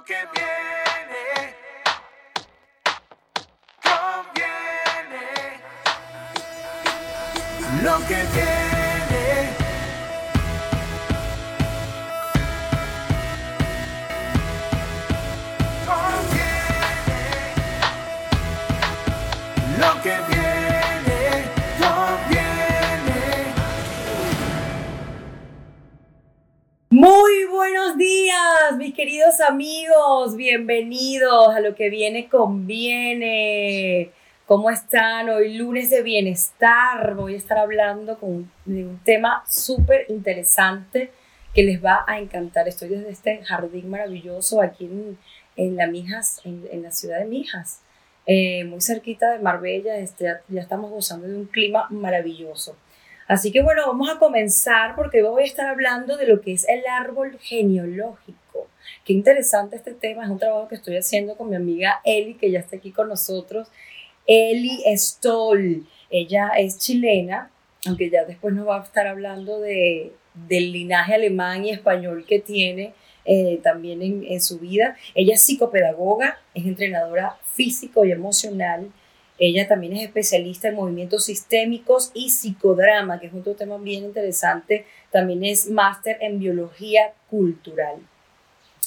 Lo que viene conviene. Lo que viene. Queridos amigos. Bienvenidos a lo que viene conviene. ¿Cómo están? Hoy lunes de bienestar. Voy a estar hablando con, de un tema súper interesante que les va a encantar. Estoy desde este jardín maravilloso aquí en, en la Mijas, en, la ciudad de Mijas, eh, muy cerquita de Marbella. Este, ya, ya estamos gozando de un clima maravilloso. Así que bueno, vamos a comenzar porque voy a estar hablando de lo que es el árbol genealógico. Qué interesante este tema, es un trabajo que estoy haciendo con mi amiga Eli, que ya está aquí con nosotros. Eli Stoll, ella es chilena, aunque ya después nos va a estar hablando de, del linaje alemán y español que tiene eh, también en, en su vida. Ella es psicopedagoga, es entrenadora físico y emocional, ella también es especialista en movimientos sistémicos y psicodrama, que es otro tema bien interesante. También es máster en biología cultural.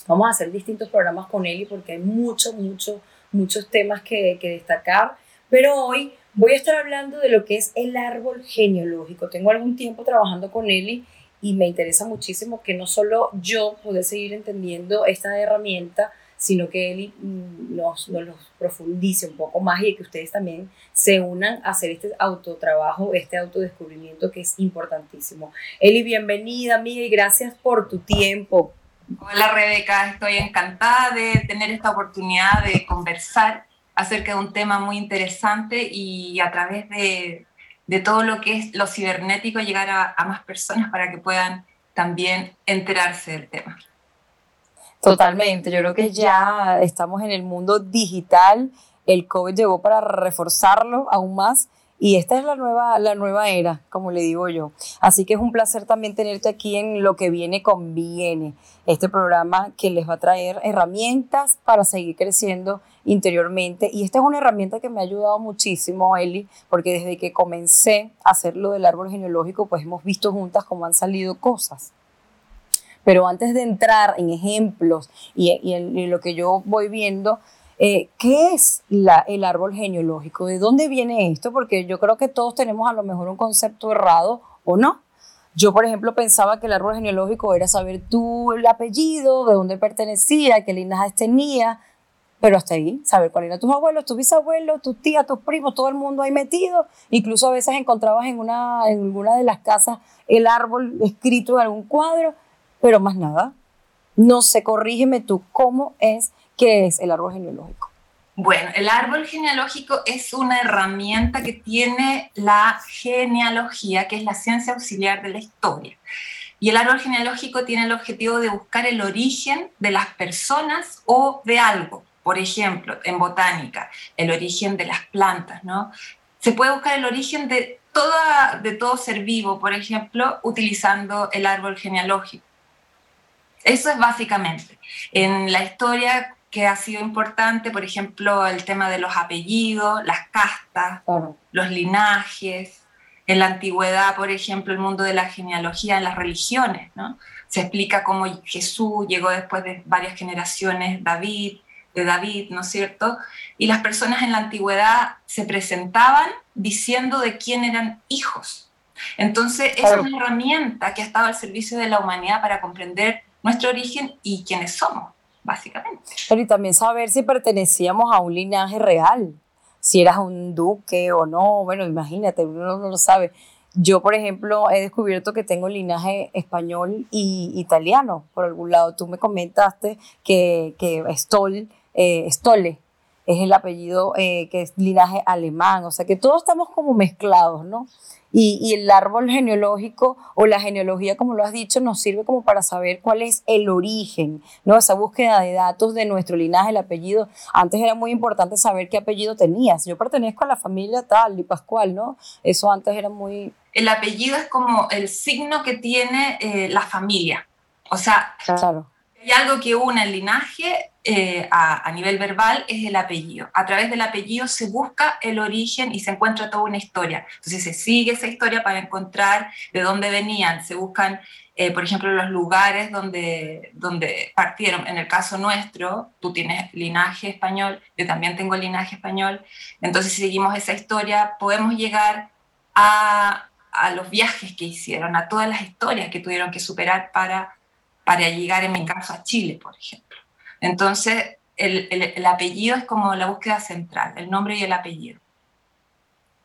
Vamos a hacer distintos programas con Eli porque hay muchos, muchos, muchos temas que, que destacar. Pero hoy voy a estar hablando de lo que es el árbol genealógico. Tengo algún tiempo trabajando con Eli y me interesa muchísimo que no solo yo pueda seguir entendiendo esta herramienta, sino que Eli mm, nos, nos profundice un poco más y que ustedes también se unan a hacer este autotrabajo, este autodescubrimiento que es importantísimo. Eli, bienvenida, amiga, y gracias por tu tiempo. Hola Rebeca, estoy encantada de tener esta oportunidad de conversar acerca de un tema muy interesante y a través de, de todo lo que es lo cibernético llegar a, a más personas para que puedan también enterarse del tema. Totalmente, yo creo que ya estamos en el mundo digital, el COVID llegó para reforzarlo aún más y esta es la nueva, la nueva era, como le digo yo. Así que es un placer también tenerte aquí en Lo que viene conviene, este programa que les va a traer herramientas para seguir creciendo interiormente. Y esta es una herramienta que me ha ayudado muchísimo, Eli, porque desde que comencé a hacer lo del árbol genealógico, pues hemos visto juntas cómo han salido cosas. Pero antes de entrar en ejemplos y, en, y lo que yo voy viendo, eh, ¿qué es el árbol genealógico? ¿De dónde viene esto? Porque yo creo que todos tenemos a lo mejor un concepto errado o no. Yo, por ejemplo, pensaba que el árbol genealógico era saber tú el apellido, de dónde pertenecía, qué linajes tenía, pero hasta ahí, saber cuáles eran tus abuelos, tus bisabuelos, tus tías, tus primos, todo el mundo ahí metido. Incluso a veces encontrabas en, una, en alguna de las casas el árbol escrito en algún cuadro, pero más nada. No sé, corrígeme tú, ¿cómo es que es el árbol genealógico? Bueno, el árbol genealógico es una herramienta que tiene la genealogía, que es la ciencia auxiliar de la historia. Y el árbol genealógico tiene el objetivo de buscar el origen de las personas o de algo. Por ejemplo, en botánica, el origen de las plantas, ¿no? Se puede buscar el origen de, toda, de todo ser vivo, por ejemplo, utilizando el árbol genealógico. Eso es básicamente. En la historia que ha sido importante, por ejemplo, el tema de los apellidos, las castas, Claro. los linajes. En la antigüedad, por ejemplo, el mundo de la genealogía en las religiones, ¿no? Se explica cómo Jesús llegó después de varias generaciones, David, de David, ¿no es cierto? Y las personas en la antigüedad se presentaban diciendo de quién eran hijos. Entonces, es una herramienta que ha estado al servicio de la humanidad para comprender nuestro origen y quiénes somos, básicamente. Pero y también saber si pertenecíamos a un linaje real, si eras un duque o no, bueno, imagínate, uno no lo sabe. Yo, por ejemplo, he descubierto que tengo linaje español y italiano, por algún lado. Tú me comentaste que, que Stoll, eh, Stolle es el apellido eh, que es linaje alemán, o sea que todos estamos como mezclados, ¿no? Y, y, el árbol genealógico o la genealogía, como lo has dicho, nos sirve como para saber cuál es el origen, ¿no? Esa búsqueda de datos de nuestro linaje, el apellido. Antes era muy importante saber qué apellido tenías. Yo pertenezco a la familia tal y Pascual, ¿no? Eso antes era muy... El apellido es como el signo que tiene eh, la familia. O sea, Claro. Y algo que une el linaje eh, a, nivel verbal es el apellido. A través del apellido se busca el origen y se encuentra toda una historia. Entonces se sigue esa historia para encontrar de dónde venían, se buscan, eh, por ejemplo, los lugares donde, donde partieron. En el caso nuestro, tú tienes linaje español, yo también tengo linaje español. Entonces seguimos esa historia, podemos llegar a, a los viajes que hicieron, a todas las historias que tuvieron que superar para para llegar, en mi caso, a Chile, por ejemplo. Entonces, el, el, el, apellido es como la búsqueda central, el nombre y el apellido.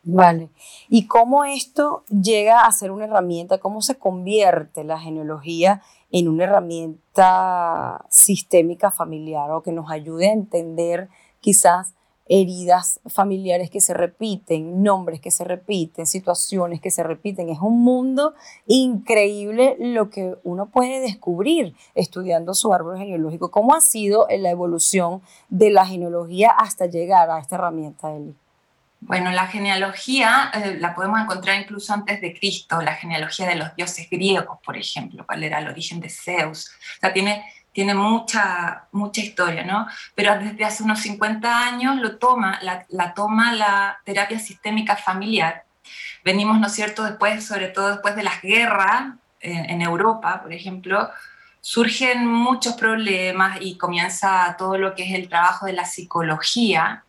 Vale. ¿Y cómo esto llega a ser una herramienta? ¿Cómo se convierte la genealogía en una herramienta sistémica familiar o que nos ayude a entender quizás heridas familiares que se repiten, nombres que se repiten, situaciones que se repiten. Es un mundo increíble lo que uno puede descubrir estudiando su árbol genealógico. ¿Cómo ha sido la evolución de la genealogía hasta llegar a esta herramienta, Eli? Bueno, la genealogía eh, la podemos encontrar incluso antes de Cristo, la genealogía de los dioses griegos, por ejemplo, cuál era el origen de Zeus. O sea, tiene tiene mucha, mucha historia, ¿no? Pero desde hace unos 50 años lo toma, la, toma la terapia sistémica familiar. Venimos, ¿no es cierto?, después, sobre todo después de las guerras en, en Europa, por ejemplo, surgen muchos problemas y comienza todo lo que es el trabajo de la psicología,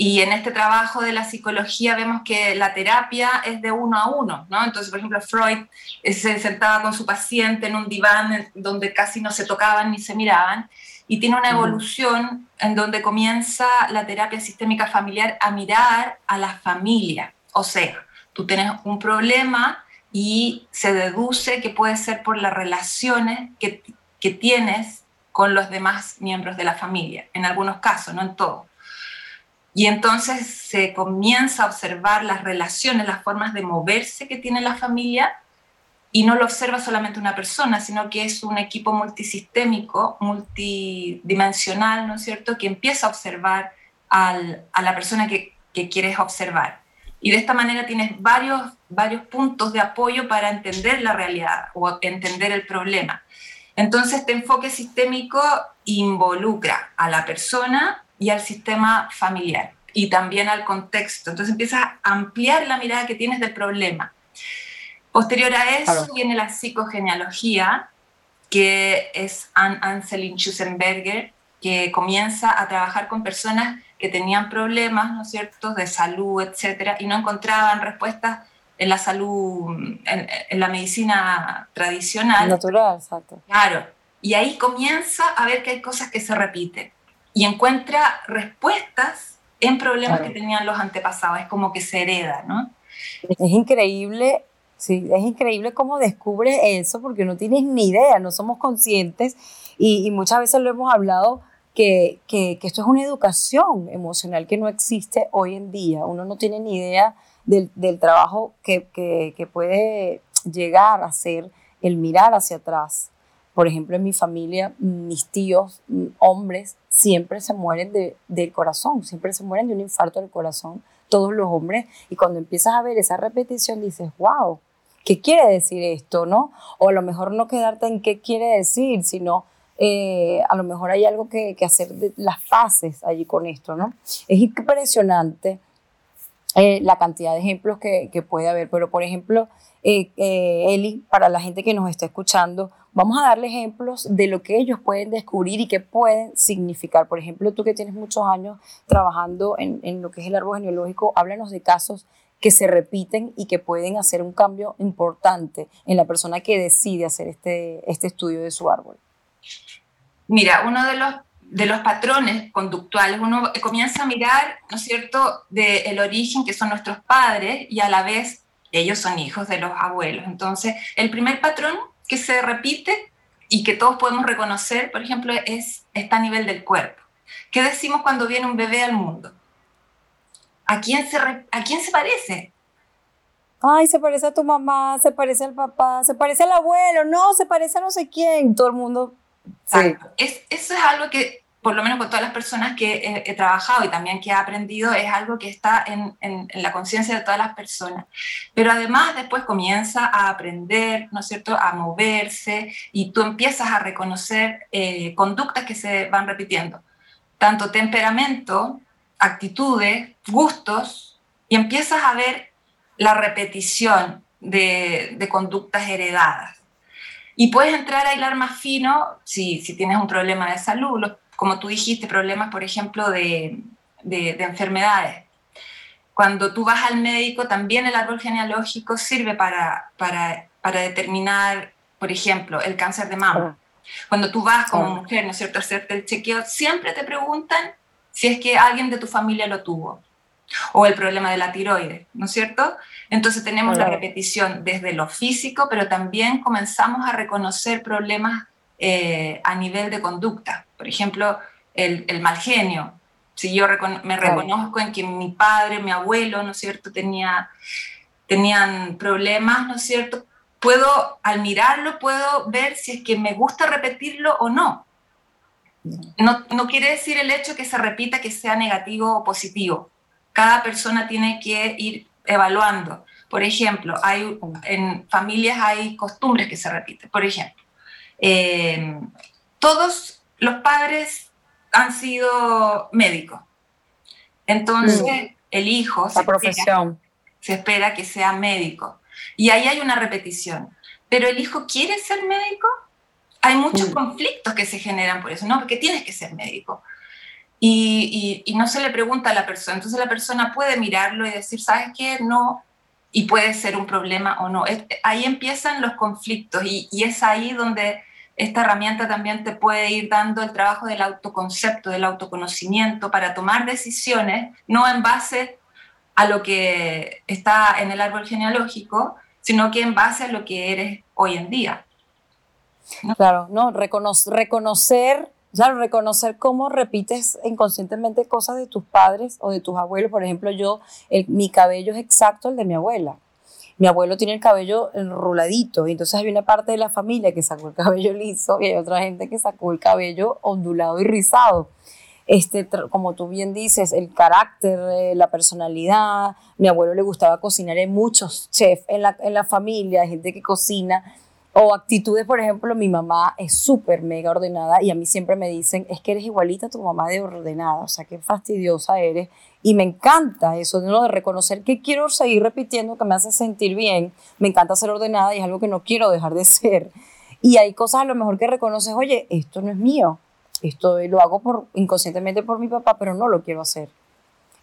y en este trabajo de la psicología vemos que la terapia es de uno a uno, ¿no? Entonces, por ejemplo, Freud se sentaba con su paciente en un diván donde casi no se tocaban ni se miraban y tiene una evolución en donde comienza la terapia sistémica familiar a mirar a la familia. O sea, tú tienes un problema y se deduce que puede ser por las relaciones que, que tienes con los demás miembros de la familia, en algunos casos, no en todos. Y entonces se comienza a observar las relaciones, las formas de moverse que tiene la familia, y no lo observa solamente una persona, sino que es un equipo multisistémico, multidimensional, ¿no es cierto?, que empieza a observar a la persona que, que, quieres observar. Y de esta manera tienes varios, varios puntos de apoyo para entender la realidad o entender el problema. Entonces, este enfoque sistémico involucra a la persona y al sistema familiar y también al contexto. Entonces empiezas a ampliar la mirada que tienes del problema. Posterior a eso claro. viene la psicogenealogía, que es Anne Anselin Schusenberger, que comienza a trabajar con personas que tenían problemas, ¿no es cierto?, de salud, etcétera, y no encontraban respuestas en la salud, en, en la medicina tradicional. Natural, exacto. Claro. Y ahí comienza a ver que hay cosas que se repiten y encuentra respuestas en problemas claro. que tenían los antepasados, es como que se hereda, ¿no? Es increíble, sí, es increíble cómo descubre eso, porque no tienes ni idea, no somos conscientes y, y muchas veces lo hemos hablado. Que, que, que, esto es una educación emocional que no existe hoy en día. Uno no tiene ni idea del, del trabajo que, que, puede llegar a ser el mirar hacia atrás. Por ejemplo, en mi familia, mis tíos, hombres, siempre se mueren de, del corazón, siempre se mueren de un infarto del corazón, todos los hombres, y cuando empiezas a ver esa repetición dices, wow, ¿qué quiere decir esto? ¿no? O a lo mejor no quedarte en qué quiere decir, sino eh, a lo mejor hay algo que, hacer de las fases allí con esto, ¿no? Es impresionante eh, la cantidad de ejemplos que, puede haber, pero por ejemplo, eh, Eli, para la gente que nos está escuchando, vamos a darle ejemplos de lo que ellos pueden descubrir y qué pueden significar. Por ejemplo, tú que tienes muchos años trabajando en, en lo que es el árbol genealógico, háblanos de casos que se repiten y que pueden hacer un cambio importante en la persona que decide hacer este, este estudio de su árbol. Mira, uno de los, de los patrones conductuales, uno comienza a mirar, ¿no es cierto?, del el origen que son nuestros padres y a la vez ellos son hijos de los abuelos. Entonces, el primer patrón que se repite y que todos podemos reconocer, por ejemplo, es está a nivel del cuerpo. ¿Qué decimos cuando viene un bebé al mundo? ¿A quién se, a quién se parece? Ay, se parece a tu mamá, se parece al papá, se parece al abuelo, no, se parece a no sé quién, todo el mundo Sí. Es, eso es algo que por lo menos con todas las personas que he, he trabajado y también que he aprendido, es algo que está en, en- en la conciencia de todas las personas. Pero además después comienza a aprender, ¿no es cierto?, a moverse y tú empiezas a reconocer eh, conductas que se van repitiendo, tanto temperamento, actitudes, gustos, y empiezas a ver la repetición de, de conductas heredadas. Y puedes entrar a hilar más fino si, si tienes un problema de salud, los- como tú dijiste, problemas, por ejemplo, de, de- de enfermedades. Cuando tú vas al médico, también el árbol genealógico sirve para, para, para determinar, por ejemplo, el cáncer de mama. Cuando tú vas como Claro. mujer, ¿no es cierto?, a hacerte el chequeo, siempre te preguntan si es que alguien de tu familia lo tuvo. O el problema de la tiroides, ¿no es cierto? Entonces tenemos la Claro. repetición desde lo físico, pero también comenzamos a reconocer problemas eh, a nivel de conducta. Por ejemplo, el, el mal genio. Si yo recono- me reconozco en que mi padre, mi abuelo, ¿no es cierto?, tenía, tenían problemas, ¿no es cierto? Puedo, al mirarlo, puedo ver si es que me gusta repetirlo o no. No, no quiere decir el hecho que se repita que sea negativo o positivo. Cada persona tiene que ir evaluando. Por ejemplo, hay, en familias hay costumbres que se repiten. Por ejemplo, eh, todos los padres han sido médicos. Entonces, el hijo se espera- profesión. se espera que sea médico. Y ahí hay una repetición. Pero el hijo quiere ser médico. Hay muchos Mm. conflictos que se generan por eso, ¿no? Porque tienes que ser médico. Y, y- y no se le pregunta a la persona. Entonces la persona puede mirarlo y decir, ¿sabes qué? No. Y puede ser un problema o no. Es- ahí empiezan los conflictos y, y es ahí donde esta herramienta también te puede ir dando el trabajo del autoconcepto, del autoconocimiento para tomar decisiones, no en base a lo que está en el árbol genealógico, sino que en base a lo que eres hoy en día. Claro, no, recono- reconocer, claro, reconocer cómo repites inconscientemente cosas de tus padres o de tus abuelos. Por ejemplo, yo, mi cabello es exacto el de mi abuela. Mi abuelo tiene el cabello enroladito, y entonces hay una parte de la familia que sacó el cabello liso y hay otra gente que sacó el cabello ondulado y rizado. Este, como tú bien dices, el carácter, eh, la personalidad. Mi abuelo le gustaba cocinar, hay muchos chefs en la, en la familia, hay gente que cocina. O actitudes, por ejemplo, mi mamá es súper mega ordenada y a mí siempre me dicen, es que eres igualita a tu mamá de ordenada, o sea, qué fastidiosa eres. Y me encanta eso, de reconocer que quiero seguir repitiendo, que me hace sentir bien. Me encanta ser ordenada y es algo que no quiero dejar de ser. Y hay cosas a lo mejor que reconoces, oye, esto no es mío, esto lo hago por, inconscientemente por mi papá, pero no lo quiero hacer.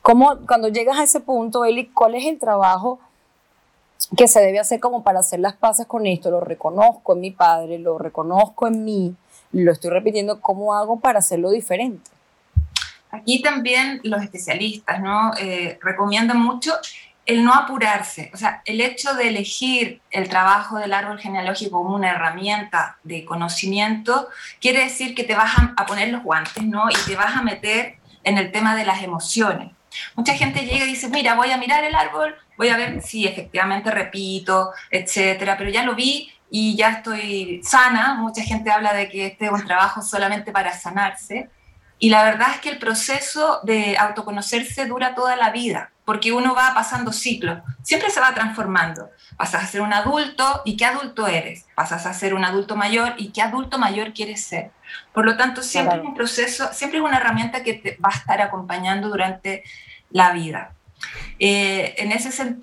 ¿Cómo, cuando llegas a ese punto, Eli, cuál es el trabajo que se debe hacer como para hacer las paces con esto? Lo reconozco en mi padre, lo reconozco en mí, lo estoy repitiendo, ¿cómo hago para hacerlo diferente? Aquí también los especialistas ¿no? Eh, recomiendan mucho el no apurarse, o sea, el hecho de elegir el trabajo del árbol genealógico como una herramienta de conocimiento quiere decir que te vas a, poner los guantes ¿no? y te vas a meter en el tema de las emociones. Mucha gente llega y dice, mira, voy a mirar el árbol, voy a ver si efectivamente repito, etcétera, pero ya lo vi y ya estoy sana. Mucha gente habla de que este es un trabajo solamente para sanarse. Y la verdad es que el proceso de autoconocerse dura toda la vida, porque uno va pasando ciclos, siempre se va transformando. Pasas a ser un adulto y qué adulto eres. Pasas a ser un adulto mayor y qué adulto mayor quieres ser. Por lo tanto, siempre Claro. es un proceso, siempre es una herramienta que te va a estar acompañando durante la vida. Eh, en, ese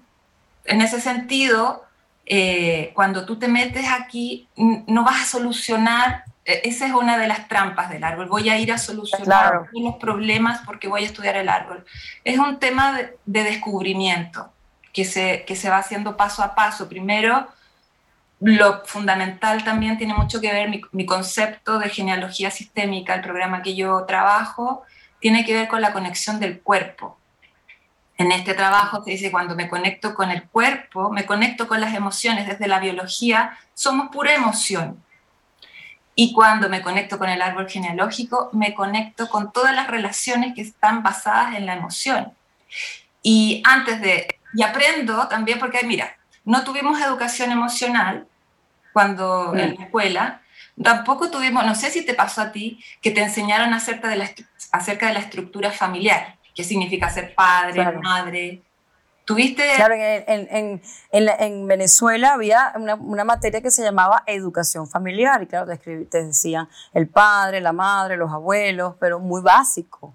en ese sentido, eh, cuando tú te metes aquí, no vas a solucionar, eh, esa es una de las trampas del árbol, voy a ir a solucionar Claro. los problemas porque voy a estudiar el árbol. Es un tema de, de descubrimiento que se, que se va haciendo paso a paso. Primero, lo fundamental también tiene mucho que ver mi, mi concepto de genealogía sistémica, el programa que yo trabajo, tiene que ver con la conexión del cuerpo. En este trabajo se dice, cuando me conecto con el cuerpo, me conecto con las emociones. Desde la biología somos pura emoción. Y cuando me conecto con el árbol genealógico, me conecto con todas las relaciones que están basadas en la emoción. Y antes de, y aprendo también porque, mira, no tuvimos educación emocional cuando en la escuela, Tampoco tuvimos, no sé si te pasó a ti, que te enseñaron acerca de la, acerca de la estructura familiar, qué significa ser padre, Claro. madre. ¿Tuviste? Claro, en, en- en- en la- en Venezuela había una, una materia que se llamaba educación familiar y claro, te, escribí- te decían el padre, la madre, los abuelos, pero muy básico. O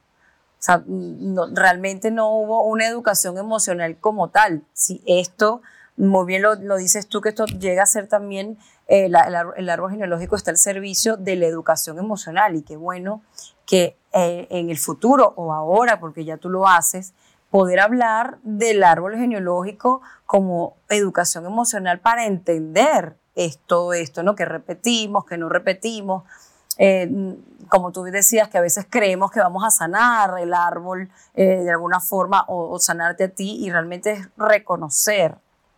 sea, no- realmente no hubo una educación emocional como tal. Si esto, muy bien lo, lo dices tú, que esto llega a ser también, eh, la- el, el árbol genealógico está al servicio de la educación emocional y qué bueno que eh, en el futuro o ahora, porque ya tú lo haces, poder hablar del árbol genealógico como educación emocional para entender es- todo esto, ¿no? Que repetimos, que no repetimos. Eh, como tú decías, que a veces creemos que vamos a sanar el árbol eh, de alguna forma o sanarte a ti y realmente es reconocer,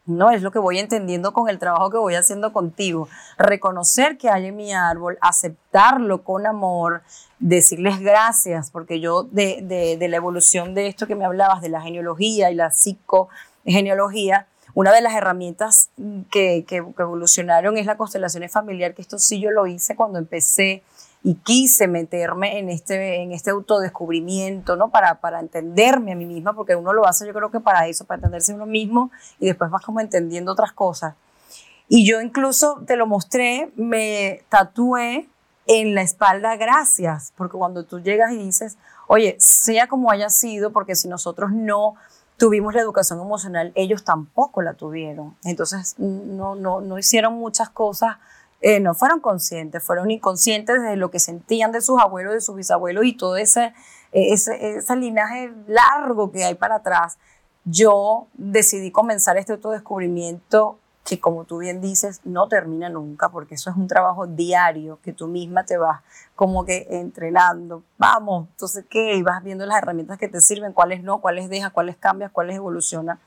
¿no? Es lo que voy entendiendo con el trabajo que voy haciendo contigo. Reconocer que hay en mi árbol, aceptarlo con amor, decirles gracias, porque yo de, de- la evolución de esto que me hablabas, de la genealogía y la psicogenealogía, una de las herramientas que, que- que evolucionaron es la constelación familiar, que esto sí yo lo hice cuando empecé y quise meterme en este, en este autodescubrimiento, ¿no? Para, para entenderme a mí misma, porque uno lo hace yo creo que para eso, para entenderse uno mismo y después vas como entendiendo otras cosas. Y yo incluso te lo mostré, me tatué en la espalda gracias, porque cuando tú llegas y dices, oye, sea como haya sido, porque si nosotros no tuvimos la educación emocional, ellos tampoco la tuvieron. Entonces, no, no, no hicieron muchas cosas, eh, no fueron conscientes, fueron inconscientes de lo que sentían de sus abuelos, de sus bisabuelos y todo ese, eh, ese, ese linaje largo que hay para atrás. Yo decidí comenzar este autodescubrimiento que como tú bien dices, no termina nunca, porque eso es un trabajo diario que tú misma te vas como que entrenando. Vamos, entonces, ¿qué? Y vas viendo las herramientas que te sirven, cuáles no, cuáles dejas, cuáles cambias, cuáles evolucionan.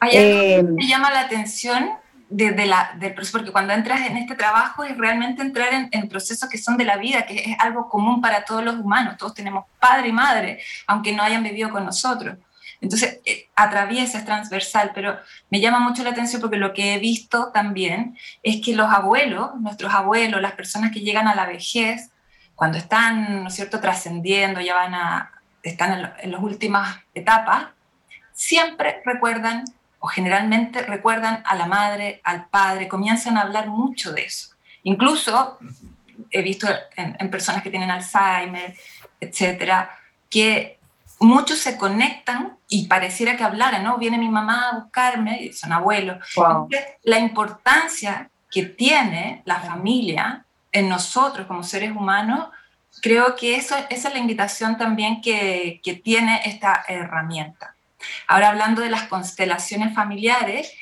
Hay algo Eh, que me llama la atención de, de la, del proceso, porque cuando entras en este trabajo es realmente entrar en, en procesos que son de la vida, que es algo común para todos los humanos. Todos tenemos padre y madre, aunque no hayan vivido con nosotros. Entonces, eh, atraviesa, es transversal, pero me llama mucho la atención porque lo que he visto también es que los abuelos, nuestros abuelos, las personas que llegan a la vejez, cuando están, ¿no es cierto?, trascendiendo, ya van a, están en, lo- en las últimas etapas, siempre recuerdan o generalmente recuerdan a la madre, al padre, comienzan a hablar mucho de eso. Incluso he visto en, en personas que tienen Alzheimer, etcétera, que muchos se conectan y pareciera que hablaran, ¿no? Viene mi mamá a buscarme, y son abuelos. Wow. Entonces, la importancia que tiene la familia en nosotros como seres humanos, creo que eso, esa es la invitación también que, que tiene esta herramienta. Ahora, hablando de las constelaciones familiares,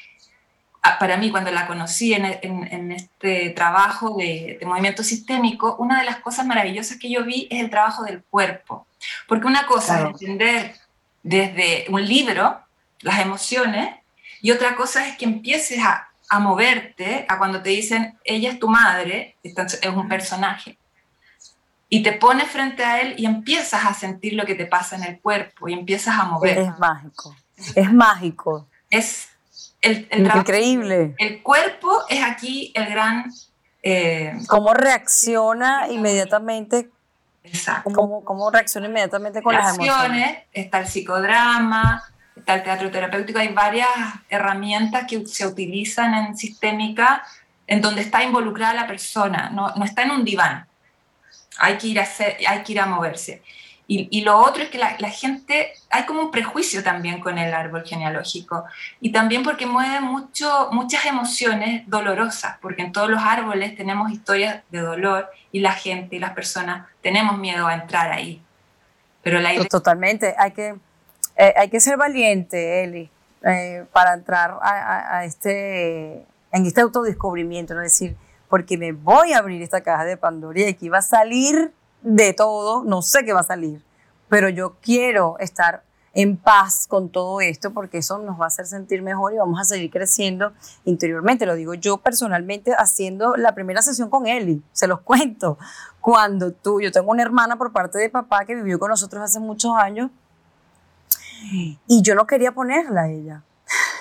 ah, para mí, cuando la conocí en, en- en este trabajo de, de movimiento sistémico, una de las cosas maravillosas que yo vi es el trabajo del cuerpo. Porque una cosa Claro. es entender desde un libro las emociones y otra cosa es que empieces a, a moverte a cuando te dicen, ella es tu madre, es un personaje. Y te pones frente a él y empiezas a sentir lo que te pasa en el cuerpo y empiezas a mover. Es mágico. Es mágico. Es el, Increíble. el cuerpo es aquí el gran... eh, ¿Cómo reacciona inmediatamente? exacto. ¿Cómo, cómo reacciona inmediatamente con las emociones? Acciones, está el psicodrama, está el teatro terapéutico, hay varias herramientas que se utilizan en sistémica en donde está involucrada la persona, no, no está en un diván, hay que ir a, hacer, hay que ir a moverse. Y, lo otro es que la, gente, hay como un prejuicio también con el árbol genealógico, y también porque mueve mucho, muchas emociones dolorosas, porque en todos los árboles tenemos historias de dolor y la gente y las personas tenemos miedo a entrar ahí. Pero la idea Totalmente. Hay que, eh, hay que ser valiente, Eli, eh, para entrar a este, en este autodescubrimiento, ¿no? Es decir, porque me voy a abrir esta caja de Pandora y aquí va a salir de todo, no sé qué va a salir, pero yo quiero estar en paz con todo esto porque eso nos va a hacer sentir mejor y vamos a seguir creciendo interiormente. Lo digo yo personalmente haciendo la primera sesión con Eli, se los cuento. Cuando tú, yo tengo una hermana por parte de papá que vivió con nosotros hace muchos años y yo no quería ponerla a ella.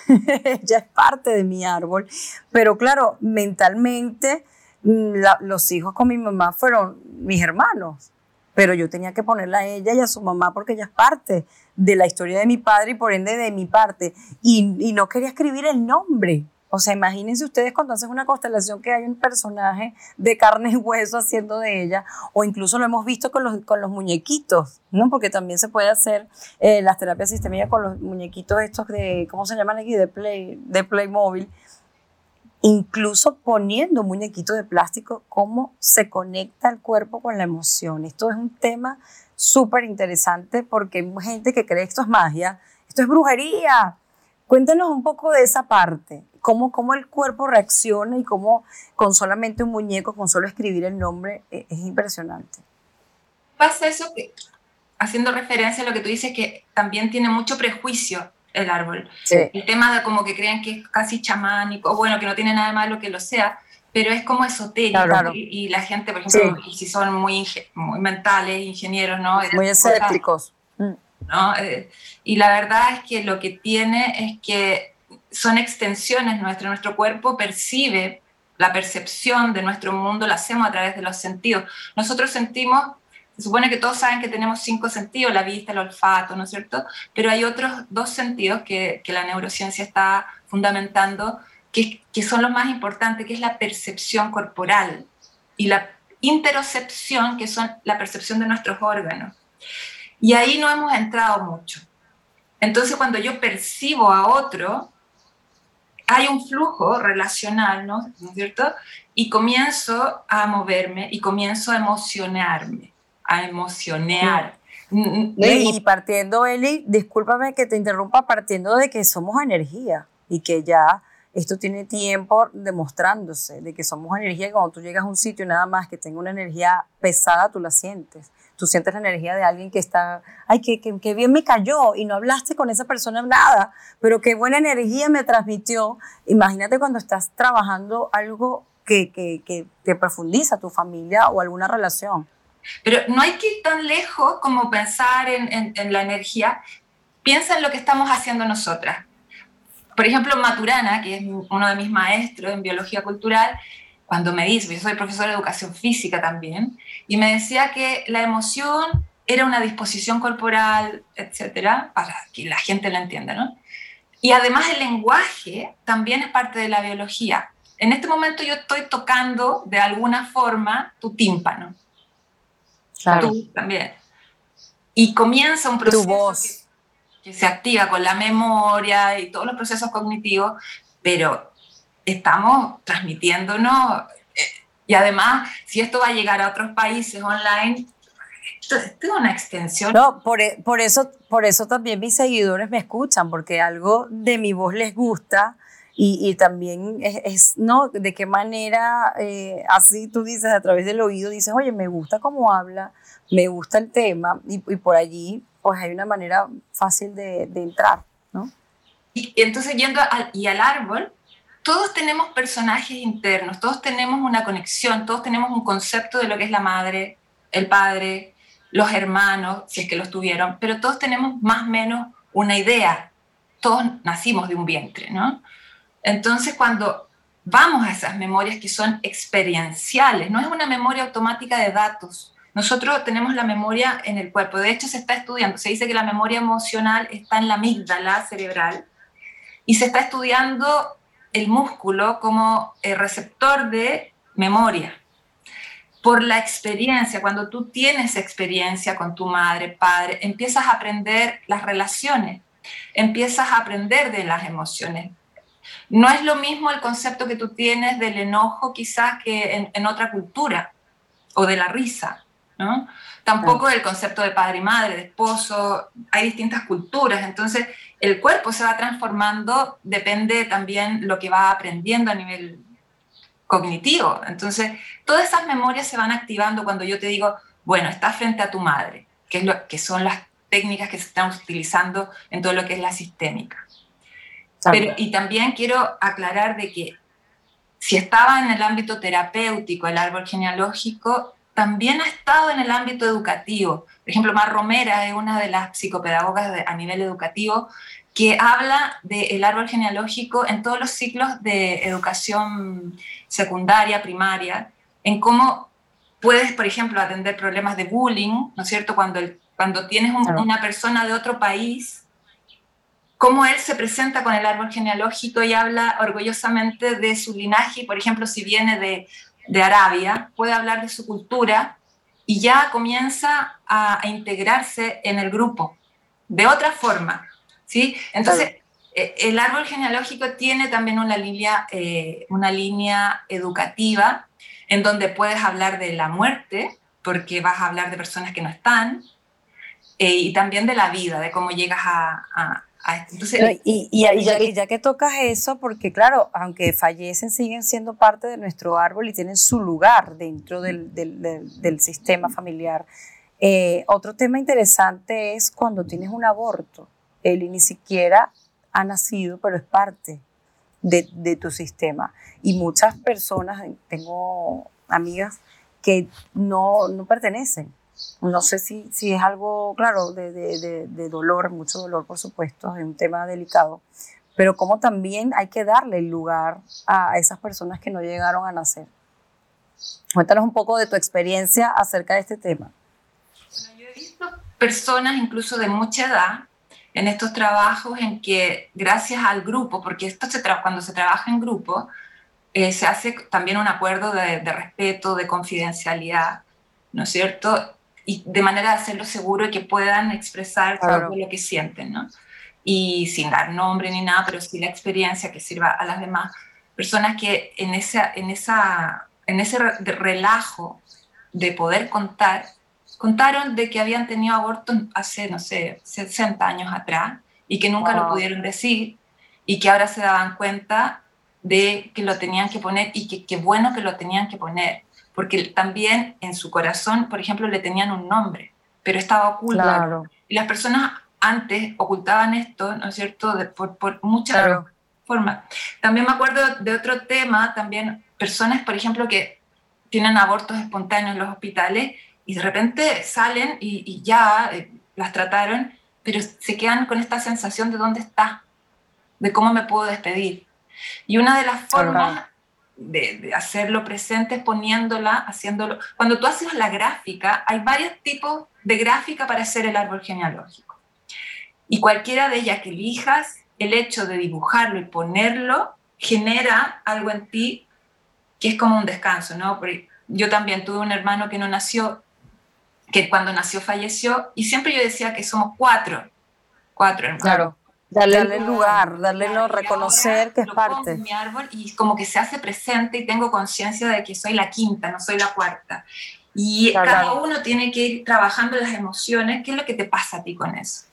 ella es parte de mi árbol, pero claro, mentalmente mm, los hijos con mi mamá fueron mis hermanos, pero yo tenía que ponerla a ella y a su mamá porque ella es parte de la historia de mi padre y por ende de mi parte. Y no quería escribir el nombre. O sea, imagínense ustedes cuando hacen una constelación que hay un personaje de carne y hueso haciendo de ella, o incluso lo hemos visto con los, con los muñequitos, ¿no? Porque también se puede hacer eh, las terapias sistémicas con los muñequitos estos de, ¿cómo se llaman aquí? De Play, de Playmobil incluso poniendo un muñequito de plástico, cómo se conecta el cuerpo con la emoción. Esto es un tema súper interesante porque hay gente que cree que esto es magia, esto es brujería. Cuéntanos un poco de esa parte, cómo, cómo el cuerpo reacciona y cómo con solamente un muñeco, con solo escribir el nombre, e- es impresionante. Pasa eso que, haciendo referencia a lo que tú dices, que también tiene mucho prejuicio el árbol. Sí. El tema de como que creen que es casi chamánico, bueno, que no tiene nada de malo que lo sea, pero es como esotérico. Claro. Y, y la gente, por ejemplo, y si son muy, muy mentales, ingenieros, ¿no? Muy escépticos. Mm. ¿no? Eh, y la verdad es que lo que tiene es que son extensiones nuestras, nuestro cuerpo percibe la percepción de nuestro mundo, la hacemos a través de los sentidos. Nosotros sentimos, se supone que todos saben que tenemos cinco sentidos, la vista, el olfato, ¿no es cierto? Pero hay otros dos sentidos que, que la neurociencia está fundamentando, que, que son los más importantes, que es la percepción corporal y la interocepción, que son la percepción de nuestros órganos. Y ahí no hemos entrado mucho. Entonces, cuando yo percibo a otro, hay un flujo relacional, ¿no? ¿No es cierto? Y comienzo a moverme y comienzo a emocionarme, a emocionar. Y partiendo, Eli, discúlpame que te interrumpa, partiendo de que somos energía y que ya esto tiene tiempo demostrándose, de que somos energía y cuando tú llegas a un sitio nada más que tenga una energía pesada, tú la sientes. Tú sientes la energía de alguien que está, ay, que, que, que bien me cayó y no hablaste con esa persona nada, pero qué buena energía me transmitió. Imagínate cuando estás trabajando algo que, que, te profundiza tu familia o alguna relación. Pero no hay que ir tan lejos como pensar en, en- en la energía. Piensa en lo que estamos haciendo nosotras. Por ejemplo, Maturana, que es uno de mis maestros en biología cultural, cuando me dice, yo soy profesora de educación física también, y me decía que la emoción era una disposición corporal, etcétera, para que la gente lo entienda, ¿no? Y además el lenguaje también es parte de la biología. En este momento yo estoy tocando de alguna forma tu tímpano tú también. Y comienza un proceso Tu voz. Que, que se activa con la memoria y todos los procesos cognitivos, pero estamos transmitiéndonos. Y además, si esto va a llegar a otros países online, esto, esto es una extensión. No, por, e- por, eso, por eso también mis seguidores me escuchan, porque algo de mi voz les gusta y, y también es, es, ¿no? De qué manera, eh, así tú dices, a través del oído, dices, oye, me gusta cómo habla, me gusta el tema, y, y por allí, pues hay una manera fácil de, de entrar, ¿no? Y entonces, yendo al, y al árbol, todos tenemos personajes internos, todos tenemos una conexión, todos tenemos un concepto de lo que es la madre, el padre, los hermanos, si es que los tuvieron, pero todos tenemos más o menos una idea. Todos nacimos de un vientre, ¿no? Entonces, cuando vamos a esas memorias que son experienciales, no es una memoria automática de datos. Nosotros tenemos la memoria en el cuerpo. De hecho, se está estudiando. Se dice que la memoria emocional está en la amígdala cerebral y se está estudiando el músculo como el receptor de memoria. Por la experiencia, cuando tú tienes experiencia con tu madre, padre, empiezas a aprender las relaciones, empiezas a aprender de las emociones. No es lo mismo el concepto que tú tienes del enojo quizás que en, en otra cultura o de la risa, ¿no? Tampoco el concepto de padre y madre, de esposo, hay distintas culturas, entonces el cuerpo se va transformando, depende también lo que va aprendiendo a nivel cognitivo. Entonces, todas esas memorias se van activando cuando yo te digo, bueno, estás frente a tu madre, que, es lo, que son las técnicas que se están utilizando en todo lo que es la sistémica. Pero, y también quiero aclarar de que si estaba en el ámbito terapéutico el árbol genealógico, también ha estado en el ámbito educativo. Por ejemplo, Mar Romera es una de las psicopedagogas de, a nivel educativo que habla del árbol genealógico en todos los ciclos de educación secundaria, primaria, en cómo puedes, por ejemplo, atender problemas de bullying, ¿no es cierto? Cuando, el, cuando tienes un- una persona de otro país, cómo él se presenta con el árbol genealógico y habla orgullosamente de su linaje, por ejemplo, si viene de, de Arabia, puede hablar de su cultura y ya comienza a, a integrarse en el grupo de otra forma, ¿sí? Entonces, eh, el árbol genealógico tiene también una línea, eh, una línea educativa en donde puedes hablar de la muerte, porque vas a hablar de personas que no están, eh, y también de la vida, de cómo llegas a. Entonces, No, Y, y- y ya, y ya que tocas eso, porque claro, aunque fallecen, siguen siendo parte de nuestro árbol y tienen su lugar dentro del, del- del- del sistema familiar. Eh, otro tema interesante es cuando tienes un aborto. Él ni siquiera ha nacido, pero es parte de, de tu sistema. Y muchas personas, tengo amigas que no, no pertenecen. No sé si, si es algo, claro, de, de- de- de dolor, mucho dolor, por supuesto, es un tema delicado, pero como también hay que darle lugar a esas personas que no llegaron a nacer. Cuéntanos un poco de tu experiencia acerca de este tema. Bueno, yo he visto personas incluso de mucha edad en estos trabajos en que gracias al grupo, porque esto se cuando se trabaja en grupo, eh, se hace también un acuerdo de, de respeto, de confidencialidad, ¿no es cierto? Y de manera de hacerlo seguro y que puedan expresar Claro. todo lo que sienten, ¿no? Y sin dar nombre ni nada, pero sí la experiencia que sirva a las demás personas que en, esa, en, esa, en ese relajo de poder contar, contaron de que habían tenido abortos hace, no sé, 60 años atrás y que nunca lo Wow. pudieron decir y que ahora se daban cuenta de que lo tenían que poner y que qué bueno que lo tenían que poner, porque también en su corazón, por ejemplo, le tenían un nombre, pero estaba oculto. Claro, Y las personas antes ocultaban esto, ¿no es cierto?, de- por, por muchas claro. formas. También me acuerdo de otro tema, también personas, por ejemplo, que tienen abortos espontáneos en los hospitales y de repente salen y, y ya eh, las trataron, pero se quedan con esta sensación de dónde está, de cómo me puedo despedir. Y una de las formas de, hacerlo presente es poniéndola, haciéndolo. Cuando tú haces la gráfica, hay varios tipos de gráfica para hacer el árbol genealógico. Y cualquiera de ellas que elijas, el hecho de dibujarlo y ponerlo genera algo en ti que es como un descanso, ¿no? Porque yo también tuve un hermano que no nació, que cuando nació falleció, y siempre yo decía que somos cuatro, cuatro hermanos. Claro. Darle, lugar, darle lo, reconocer ahora que es lo pongo parte. en mi árbol y como que se hace presente y tengo conciencia de que soy la quinta, no soy la cuarta. Y Claro. cada uno tiene que ir trabajando las emociones. ¿Qué es lo que te pasa a ti con eso?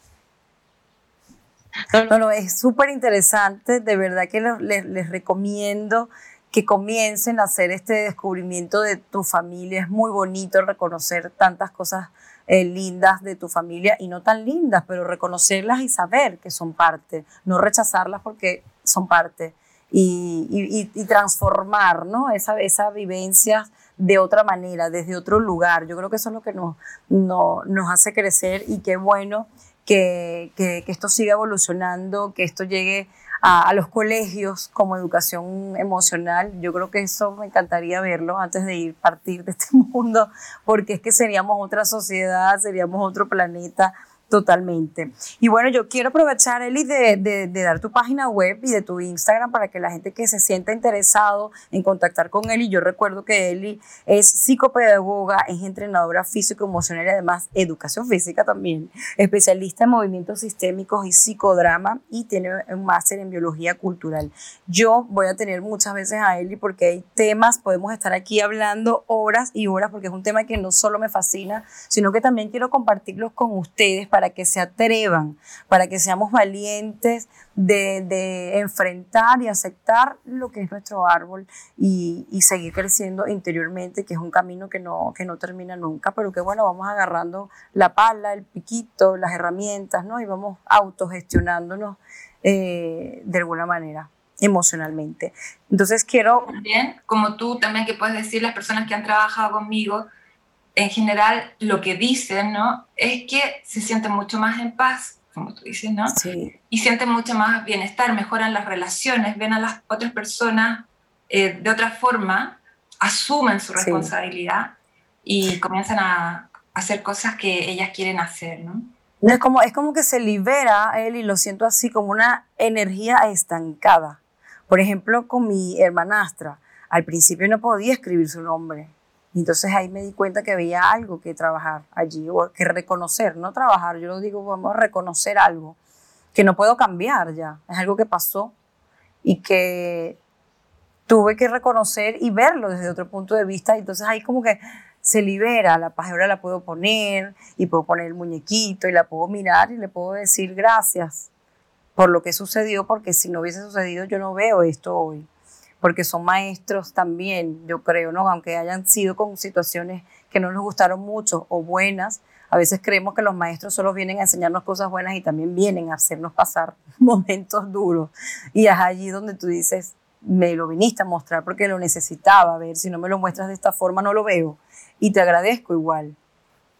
No, no, es súper interesante, de verdad que les recomiendo que comiencen a hacer este descubrimiento de tu familia. Es muy bonito reconocer tantas cosas eh, lindas de tu familia y no tan lindas, pero reconocerlas y saber que son parte, no rechazarlas porque son parte y, transformar ¿no? esa, esa vivencia de otra manera, desde otro lugar. Yo creo que eso es lo que nos, no- nos hace crecer y qué bueno que- que esto siga evolucionando, que esto llegue a, a los colegios como educación emocional. Yo creo que eso me encantaría verlo antes de ir partir de este mundo, porque es que seríamos otra sociedad, seríamos otro planeta totalmente. Y bueno, yo quiero aprovechar, Eli, de, de- de dar tu página web y de tu Instagram para que la gente que se sienta interesado en contactar con Eli, yo recuerdo que Eli es psicopedagoga, es entrenadora físico-emocional y además educación física también, especialista en movimientos sistémicos y psicodrama y tiene un máster en biología cultural. Yo voy a tener muchas veces a Eli porque hay temas, podemos estar aquí hablando horas y horas porque es un tema que no solo me fascina, sino que también quiero compartirlos con ustedes para que se atrevan, para que seamos valientes de, de enfrentar y aceptar lo que es nuestro árbol y, y seguir creciendo interiormente, que es un camino que no, que no termina nunca, pero que bueno, vamos agarrando la pala, el piquito, las herramientas, ¿no? Y vamos autogestionándonos eh, de alguna manera emocionalmente. Entonces quiero También, como tú también que puedes decir, las personas que han trabajado conmigo, en general lo que dicen, ¿no? Es que se sienten mucho más en paz, como tú dices, ¿no? Sí, y sienten mucho más bienestar, mejoran las relaciones, ven a las otras personas eh, de otra forma, asumen su Sí. responsabilidad y comienzan a hacer cosas que ellas quieren hacer, ¿no? No, es, como, es como que se libera él y lo siento así como una energía estancada. Por ejemplo, con mi hermanastra, al principio no podía escribir su nombre. Y Entonces ahí me di cuenta que había algo que trabajar allí, o que reconocer, no trabajar, yo lo digo, vamos a reconocer algo que no puedo cambiar ya, es algo que pasó y que tuve que reconocer y verlo desde otro punto de vista. Entonces ahí como que se libera, la paz ahora la puedo poner y puedo poner el muñequito y la puedo mirar y le puedo decir gracias por lo que sucedió, porque si no hubiese sucedido yo no veo esto hoy. Porque son maestros también, yo creo, ¿no? Aunque hayan sido con situaciones que no nos gustaron mucho o buenas, a veces creemos que los maestros solo vienen a enseñarnos cosas buenas y también vienen a hacernos pasar momentos duros. Y es allí donde tú dices, me lo viniste a mostrar porque lo necesitaba ver, si no me lo muestras de esta forma no lo veo. Y te agradezco igual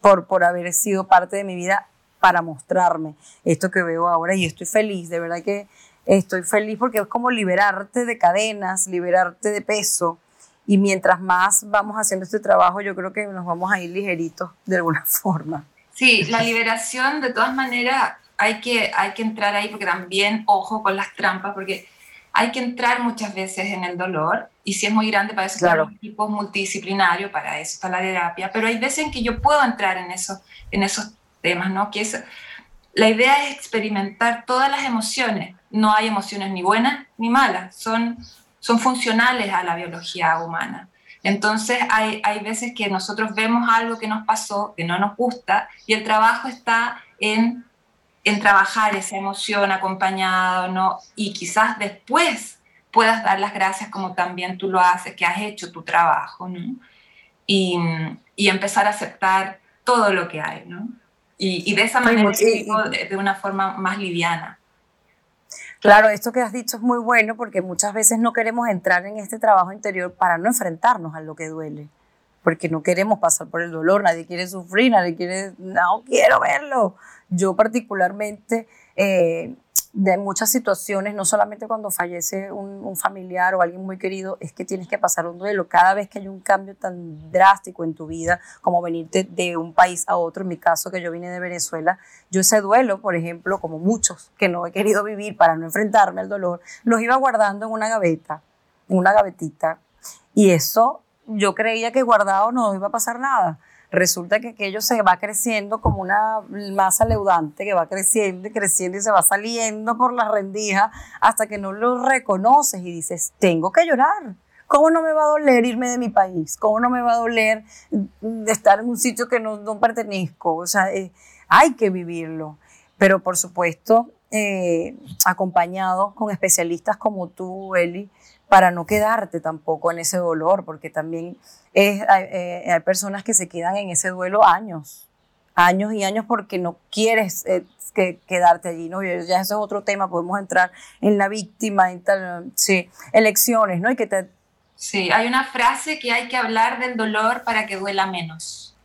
por, por haber sido parte de mi vida para mostrarme esto que veo ahora y estoy feliz, de verdad que estoy feliz porque es como liberarte de cadenas, liberarte de peso y mientras más vamos haciendo este trabajo yo creo que nos vamos a ir ligeritos de alguna forma. Sí, la liberación de todas maneras hay que, hay que entrar ahí porque también, ojo con las trampas, porque hay que entrar muchas veces en el dolor y si es muy grande para eso Claro. están los equipos multidisciplinarios, para eso está la terapia, pero hay veces en que yo puedo entrar en, eso, en esos temas, ¿no? Que es, la idea es experimentar todas las emociones, no hay emociones ni buenas ni malas, son, son funcionales a la biología humana. Entonces hay, hay veces que nosotros vemos algo que nos pasó, que no nos gusta, y el trabajo está en, en trabajar esa emoción acompañado, ¿no? Y quizás después puedas dar las gracias como también tú lo haces, que has hecho tu trabajo, ¿no? Y, y empezar a aceptar todo lo que hay, ¿no? Y, y de esa manera y- de una forma más liviana. Claro, esto que has dicho es muy bueno porque muchas veces no queremos entrar en este trabajo interior para no enfrentarnos a lo que duele, porque no queremos pasar por el dolor, nadie quiere sufrir, nadie quiere, no quiero verlo. Yo particularmente, eh, de muchas situaciones, no solamente cuando fallece un, un familiar o alguien muy querido, es que tienes que pasar un duelo. Cada vez que hay un cambio tan drástico en tu vida, como venirte de un país a otro, en mi caso que yo vine de Venezuela, yo ese duelo, por ejemplo, como muchos que no he querido vivir para no enfrentarme al dolor, los iba guardando en una gaveta, en una gavetita. Y eso yo creía que guardado no iba a pasar nada. Resulta que aquello se va creciendo como una masa leudante que va creciendo y creciendo y se va saliendo por las rendijas hasta que no lo reconoces y dices, tengo que llorar. ¿Cómo no me va a doler irme de mi país? ¿Cómo no me va a doler mm, estar en un sitio que no, no pertenezco? O sea, eh, hay que vivirlo. Pero por supuesto, eh, acompañado con especialistas como tú, Eli, para no quedarte tampoco en ese dolor, porque también es, hay, eh, hay personas que se quedan en ese duelo años, años y años porque no quieres eh, que, quedarte allí, ¿no? Ya eso es otro tema, podemos entrar en la víctima, en tal, sí, elecciones, ¿no? Y que te, Sí, hay una frase que hay que hablar del dolor para que duela menos.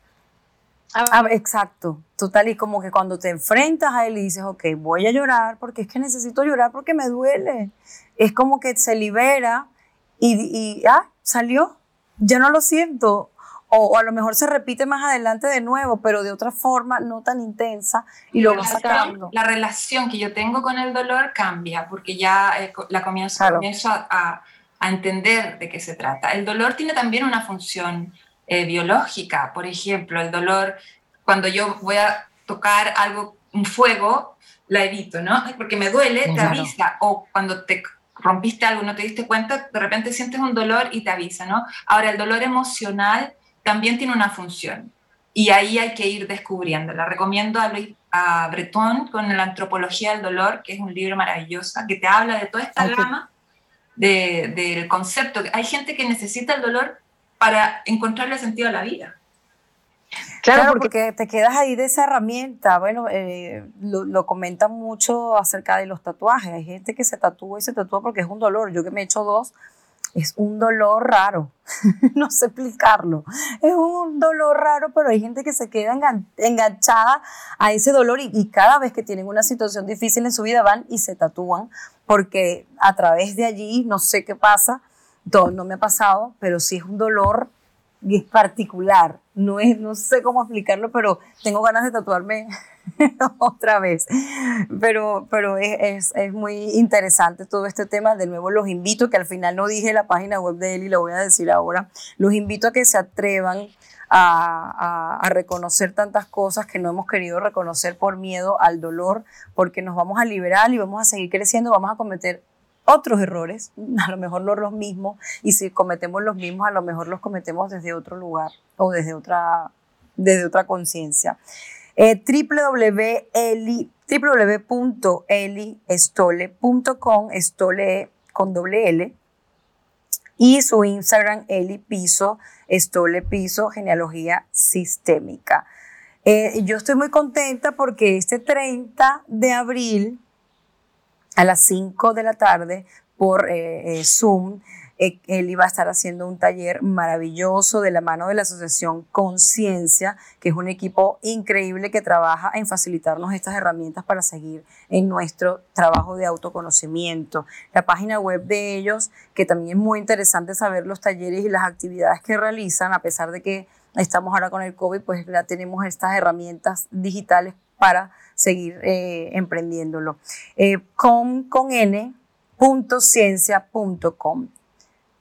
Ah, exacto, total, y como que cuando te enfrentas a él y dices, ok, voy a llorar porque es que necesito llorar porque me duele, es como que se libera y, y ah, salió, ya no lo siento, o, o a lo mejor se repite más adelante de nuevo, pero de otra forma, no tan intensa, y vas relación- sacando. La relación que yo tengo con el dolor cambia porque ya eh, la comienzo, Claro. comienzo a, a- a entender de qué se trata. El dolor tiene también una función eh, biológica. Por ejemplo, el dolor, cuando yo voy a tocar algo, un fuego, la evito, ¿no? Porque me duele, te Claro. avisa. O cuando te rompiste algo, no te diste cuenta, de repente sientes un dolor y te avisa, ¿no? Ahora, el dolor emocional también tiene una función y ahí hay que ir descubriendo. La recomiendo a Luis a Breton con la antropología del dolor, que es un libro maravilloso, que te habla de toda esta Ay, qué- gama de- del concepto. Hay gente que necesita el dolor para encontrarle sentido a la vida. Claro, porque, te quedas ahí de esa herramienta. Bueno, eh, lo, lo comentan mucho acerca de los tatuajes. Hay gente que se tatúa y se tatúa porque es un dolor. Yo que me he hecho dos, es un dolor raro. no sé explicarlo. Es un dolor raro, pero hay gente que se queda engan- enganchada a ese dolor y, y cada vez que tienen una situación difícil en su vida van y se tatúan porque a través de allí, no sé qué pasa, todo, no me ha pasado, pero sí es un dolor particular. No, es, no sé cómo explicarlo, pero tengo ganas de tatuarme otra vez. Pero, pero es, es, es, muy interesante todo este tema. De nuevo, los invito, que al final no dije la página web de él y lo voy a decir ahora, los invito a que se atrevan a, a, a, reconocer tantas cosas que no hemos querido reconocer por miedo al dolor, porque nos vamos a liberar y vamos a seguir creciendo, vamos a cometer otros errores, a lo mejor no los mismos, y si cometemos los mismos, a lo mejor los cometemos desde otro lugar o desde otra, desde otra conciencia. Eh, www.eliestole.com, estole con doble L, y su Instagram, Eli Piso, Estole Piso, Genealogía Sistémica. Eh, yo estoy muy contenta porque este 30 de abril a las 5 de la tarde por eh, eh, Zoom. Eh, él iba a estar haciendo un taller maravilloso de la mano de la Asociación Conciencia, que es un equipo increíble que trabaja en facilitarnos estas herramientas para seguir en nuestro trabajo de autoconocimiento. La página web de ellos, que también es muy interesante saber los talleres y las actividades que realizan, a pesar de que estamos ahora con el COVID, pues ya tenemos estas herramientas digitales para seguir eh, emprendiéndolo. Eh, con, n.ciencia.com.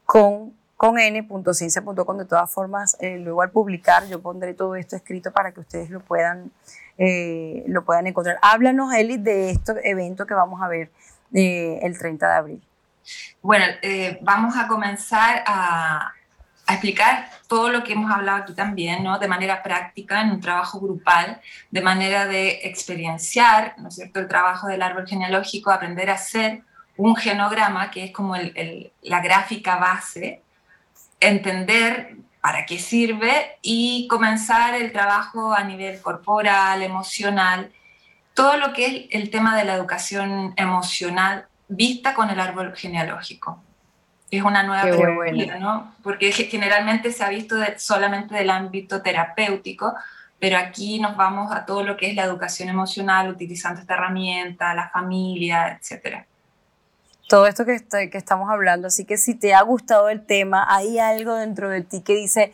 Con, con n.ciencia.com. De todas formas, eh, luego al publicar yo pondré todo esto escrito para que ustedes lo puedan, lo puedan encontrar. Háblanos, Eli, de este evento que vamos a ver el 30 de abril. Bueno, vamos a comenzar a, a explicar todo lo que hemos hablado aquí también, ¿no? De manera práctica, en un trabajo grupal, de manera de experienciar, ¿no es cierto?, el trabajo del árbol genealógico, aprender a hacer un genograma, que es como la gráfica base, entender para qué sirve y comenzar el trabajo a nivel corporal, emocional, todo lo que es el tema de la educación emocional vista con el árbol genealógico es una nueva pregunta, ¿no? Porque generalmente se ha visto de, solamente del ámbito terapéutico, pero aquí nos vamos a todo lo que es la educación emocional, utilizando esta herramienta, la familia, etcétera. Todo esto que, estoy, que estamos hablando, así que si te ha gustado el tema, hay algo dentro de ti que dice,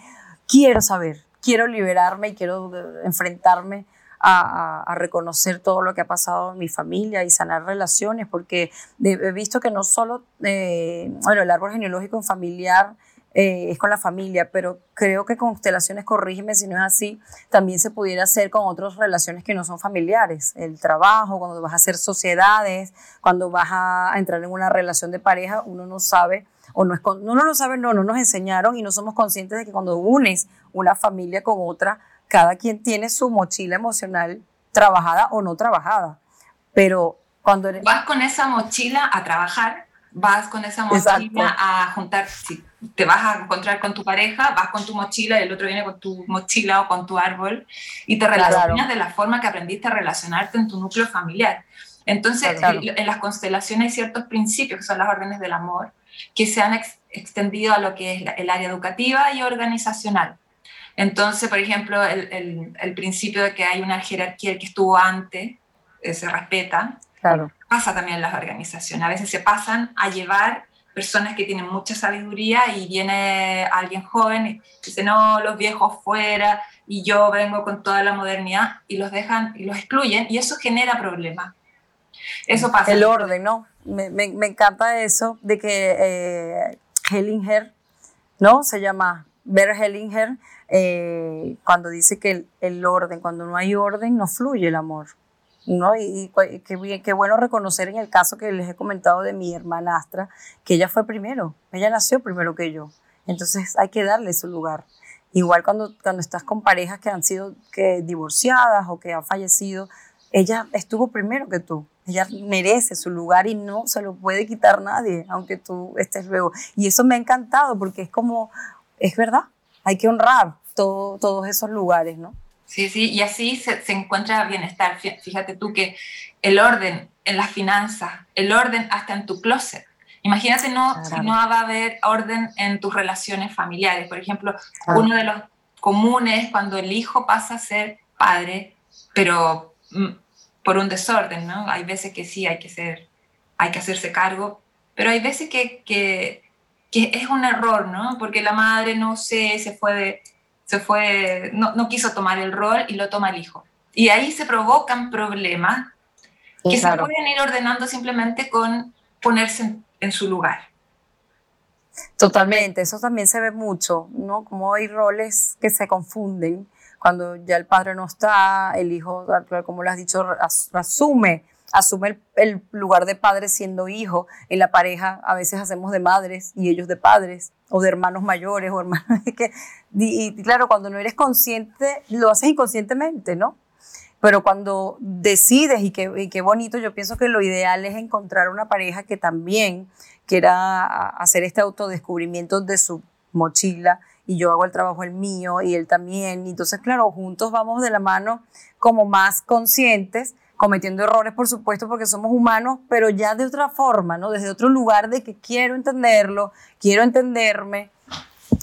quiero saber, quiero liberarme y quiero enfrentarme a, reconocer todo lo que ha pasado en mi familia y sanar relaciones, porque he visto que no solo, eh, bueno, el árbol genealógico familiar eh, es con la familia, pero creo que constelaciones, corrígeme si no es así, también se pudiera hacer con otras relaciones que no son familiares, el trabajo, cuando vas a hacer sociedades, cuando vas a entrar en una relación de pareja, uno no sabe o no es uno no lo sabe, no, no nos enseñaron y no somos conscientes de que cuando unes una familia con otra, cada quien tiene su mochila emocional trabajada o no trabajada. Pero cuando eres... Vas con esa mochila a trabajar, vas con esa mochila Exacto. a juntar, si te vas a encontrar con tu pareja, vas con tu mochila y el otro viene con tu mochila o con tu árbol y te relacionas claro. de la forma que aprendiste a relacionarte en tu núcleo familiar. Entonces, claro. en las constelaciones hay ciertos principios, que son las órdenes del amor, que se han ex extendido a lo que es el área educativa y organizacional. Entonces, por ejemplo, el, el, el, principio de que hay una jerarquía que estuvo antes, eh, se respeta, claro. pasa también en las organizaciones. A veces se pasan a llevar personas que tienen mucha sabiduría y viene alguien joven y dice, no, los viejos fuera y yo vengo con toda la modernidad y los dejan y los excluyen y eso genera problemas. Eso pasa. El orden, ¿no? Me, me, me encanta eso de que eh, Hellinger, ¿no? Se llama Bert Hellinger, eh, cuando dice que el, orden, cuando no hay orden, no fluye el amor. ¿no? Y, y qué, qué, bueno reconocer en el caso que les he comentado de mi hermanastra, que ella fue primero, ella nació primero que yo. Entonces hay que darle su lugar. Igual cuando, cuando estás con parejas que han sido que divorciadas o que han fallecido, ella estuvo primero que tú. Ella merece su lugar y no se lo puede quitar nadie, aunque tú estés luego. Y eso me ha encantado porque es como, es verdad, hay que honrar todo, todos esos lugares, ¿no? Sí, sí, y así se, se, encuentra bienestar. Fíjate tú que el orden en las finanzas, el orden hasta en tu closet. Imagínate no, claro. si no va a haber orden en tus relaciones familiares. Por ejemplo, claro. uno de los comunes es cuando el hijo pasa a ser padre, pero mm, por un desorden, ¿no? Hay veces que sí hay que ser, hay que hacerse cargo, pero hay veces que, que que es un error, ¿no? Porque la madre no sé, se fue, de- se fue no, no quiso tomar el rol y lo toma el hijo. Y ahí se provocan problemas que Claro. se pueden ir ordenando simplemente con ponerse en, en su lugar. Totalmente, eso también se ve mucho, ¿no? Como hay roles que se confunden cuando ya el padre no está, el hijo, como lo has dicho, as- asume, asume el, lugar de padre siendo hijo. En la pareja a veces hacemos de madres y ellos de padres, o de hermanos mayores, o hermanos que... Y, claro, cuando no eres consciente, lo haces inconscientemente, ¿no? Pero cuando decides, y qué, y qué bonito, yo pienso que lo ideal es encontrar una pareja que también quiera hacer este autodescubrimiento de su mochila y yo hago el trabajo el mío y él también. Y entonces, claro, juntos vamos de la mano como más conscientes, cometiendo errores, por supuesto, porque somos humanos, pero ya de otra forma, ¿no? Desde otro lugar de que quiero entenderlo, quiero entenderme,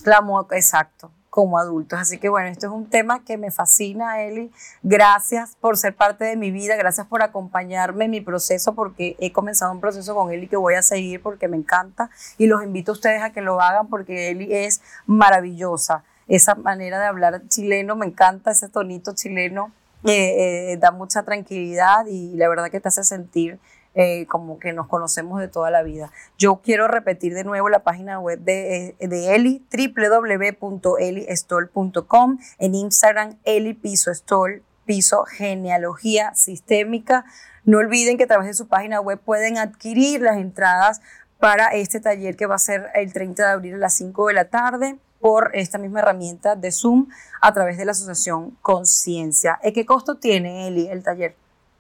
clamo, exacto, como adultos. Así que bueno, esto es un tema que me fascina, Eli. Gracias por ser parte de mi vida, gracias por acompañarme en mi proceso, porque he comenzado un proceso con Eli que voy a seguir porque me encanta y los invito a ustedes a que lo hagan porque Eli es maravillosa. Esa manera de hablar chileno me encanta, ese tonito chileno eh, eh, da mucha tranquilidad y la verdad que te hace sentir eh, como que nos conocemos de toda la vida. Yo quiero repetir de nuevo la página web de, eh, de Eli, www.elistol.com, en Instagram, Eli Piso Stol, Piso Genealogía Sistémica. No olviden que a través de su página web pueden adquirir las entradas para este taller que va a ser el 30 de abril a las 5 de la tarde por esta misma herramienta de Zoom a través de la Asociación Conciencia. ¿Eh, ¿Qué costo tiene, Eli, el taller?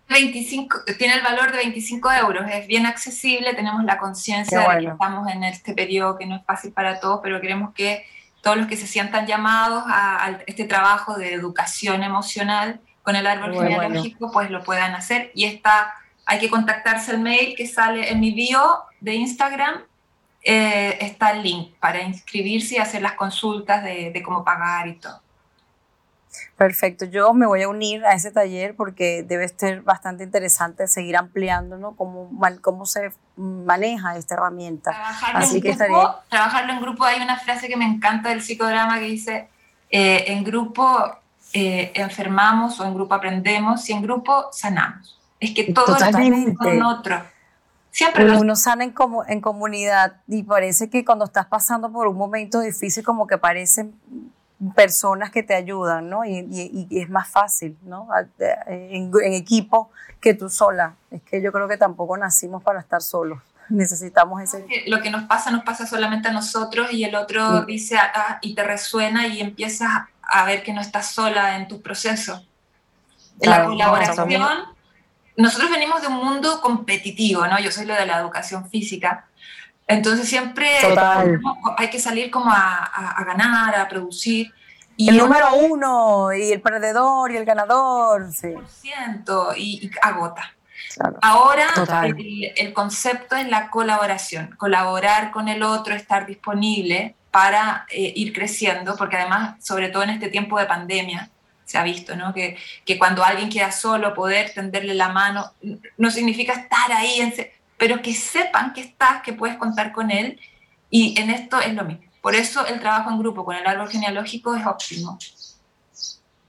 25, tiene el valor de 25 euros, es bien accesible, tenemos la conciencia Qué de que bueno. estamos en este periodo que no es fácil para todos, pero queremos que todos los que se sientan llamados a, a este trabajo de educación emocional con el árbol Muy bueno. genealógico, pues lo puedan hacer. Y está, hay que contactarse al mail que sale en mi bio de Instagram, eh, está el link para inscribirse y hacer las consultas de, de cómo pagar y todo. Perfecto, yo me voy a unir a ese taller porque debe ser bastante interesante seguir ampliando ¿no? cómo, cómo se maneja esta herramienta. Trabajarlo, Así en que grupo, estaría- trabajarlo en grupo, hay una frase que me encanta del psicodrama que dice, eh, en grupo eh, enfermamos o en grupo aprendemos y en grupo sanamos. Es que todo Totalmente. es con otro. Siempre lo Uno sana en, comu- en comunidad y parece que cuando estás pasando por un momento difícil como que parecen personas que te ayudan, ¿no? Y, y- y es más fácil, ¿no? En, en equipo que tú sola. Es que yo creo que tampoco nacimos para estar solos. Necesitamos ese... lo que nos pasa nos pasa solamente a nosotros y el otro dice ah, y te resuena y empiezas a ver que no estás sola en tu proceso. En la Claro, colaboración, nosotros venimos de un mundo competitivo, ¿no? Yo soy lo de la educación física. Entonces siempre Total. hay que salir como a, a- a ganar, a producir. Y El número uno y el perdedor y el ganador. Sí, y, y agota. claro. Ahora el, el concepto es la colaboración, colaborar con el otro, estar disponible para eh, ir creciendo, porque además, sobre todo en este tiempo de pandemia, se ha visto, ¿no? Que, que cuando alguien queda solo, poder tenderle la mano, no significa estar ahí, en pero que sepan que estás, que puedes contar con él, y en esto es lo mismo. Por eso el trabajo en grupo con el árbol genealógico es óptimo.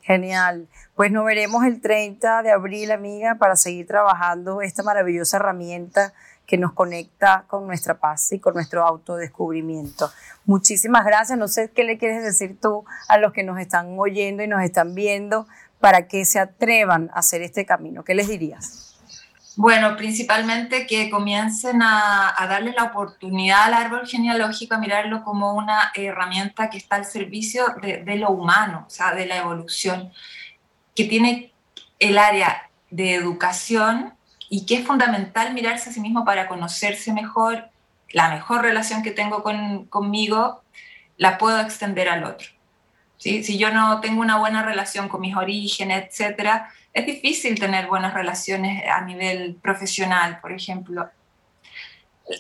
Genial. Pues nos veremos el 30 de abril, amiga, para seguir trabajando esta maravillosa herramienta que nos conecta con nuestra paz y con nuestro autodescubrimiento. Muchísimas gracias. No sé qué le quieres decir tú a los que nos están oyendo y nos están viendo para que se atrevan a hacer este camino. ¿Qué les dirías? Bueno, principalmente que comiencen a, darle la oportunidad al árbol genealógico, a mirarlo como una herramienta que está al servicio de, de lo humano, o sea, de la evolución, que tiene el área de educación y que es fundamental mirarse a sí mismo para conocerse mejor. La mejor relación que tengo con, conmigo la puedo extender al otro. ¿sí? Si yo no tengo una buena relación con mis orígenes, etcétera, es difícil tener buenas relaciones a nivel profesional, por ejemplo.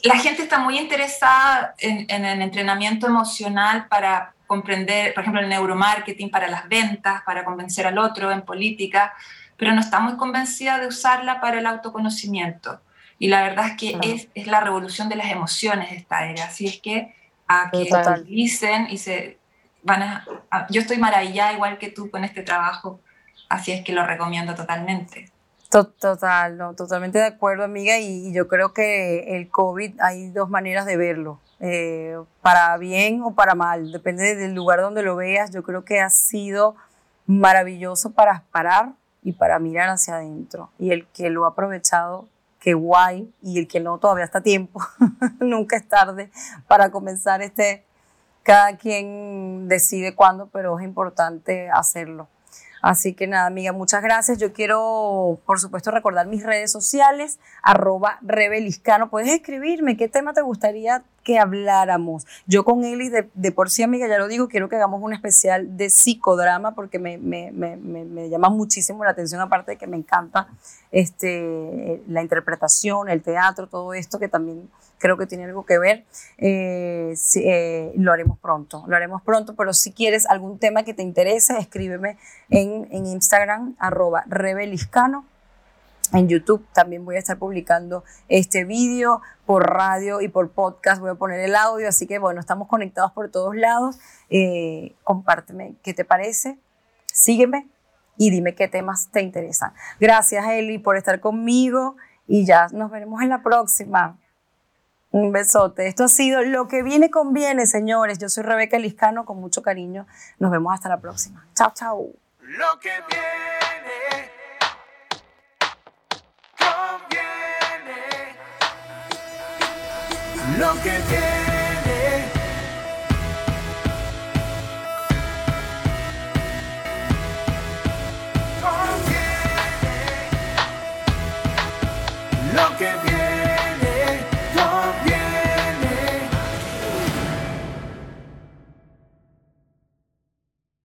La gente está muy interesada en, en el entrenamiento emocional para comprender, por ejemplo, el neuromarketing para las ventas, para convencer al otro en política, pero no está muy convencida de usarla para el autoconocimiento. Y la verdad es que es, es la revolución de las emociones esta era. Así es que a que Total. utilicen y se van a, a- Yo estoy maravillada igual que tú con este trabajo, así es que lo recomiendo totalmente. To- Total, no, totalmente de acuerdo, amiga, y, y yo creo que el COVID hay dos maneras de verlo, eh, para bien o para mal, depende del lugar donde lo veas, yo creo que ha sido maravilloso para parar y para mirar hacia adentro, y el que lo ha aprovechado, qué guay, y el que no, todavía está a tiempo, nunca es tarde para comenzar este, cada quien decide cuándo, pero es importante hacerlo. Así que nada, amiga, muchas gracias. Yo quiero, por supuesto, recordar mis redes sociales, arroba rebeliscano. Puedes escribirme qué tema te gustaría que habláramos. Yo con Eli, de, de por sí, amiga, ya lo digo, quiero que hagamos un especial de psicodrama porque me, me, me, me, llama muchísimo la atención, aparte de que me encanta este, la interpretación, el teatro, todo esto que también creo que tiene algo que ver. Eh, eh, lo haremos pronto, lo haremos pronto, pero si quieres algún tema que te interese, escríbeme en, en Instagram, arroba rebeliscano. En YouTube también voy a estar publicando este vídeo por radio y por podcast. Voy a poner el audio, así que bueno, estamos conectados por todos lados. Eh, compárteme qué te parece, sígueme y dime qué temas te interesan. Gracias, Eli, por estar conmigo y ya nos veremos en la próxima. Un besote. Esto ha sido Lo que viene conviene, señores. Yo soy Rebeca Liscano, con mucho cariño. Nos vemos hasta la próxima. Chao, chao. Lo que conviene. Lo que viene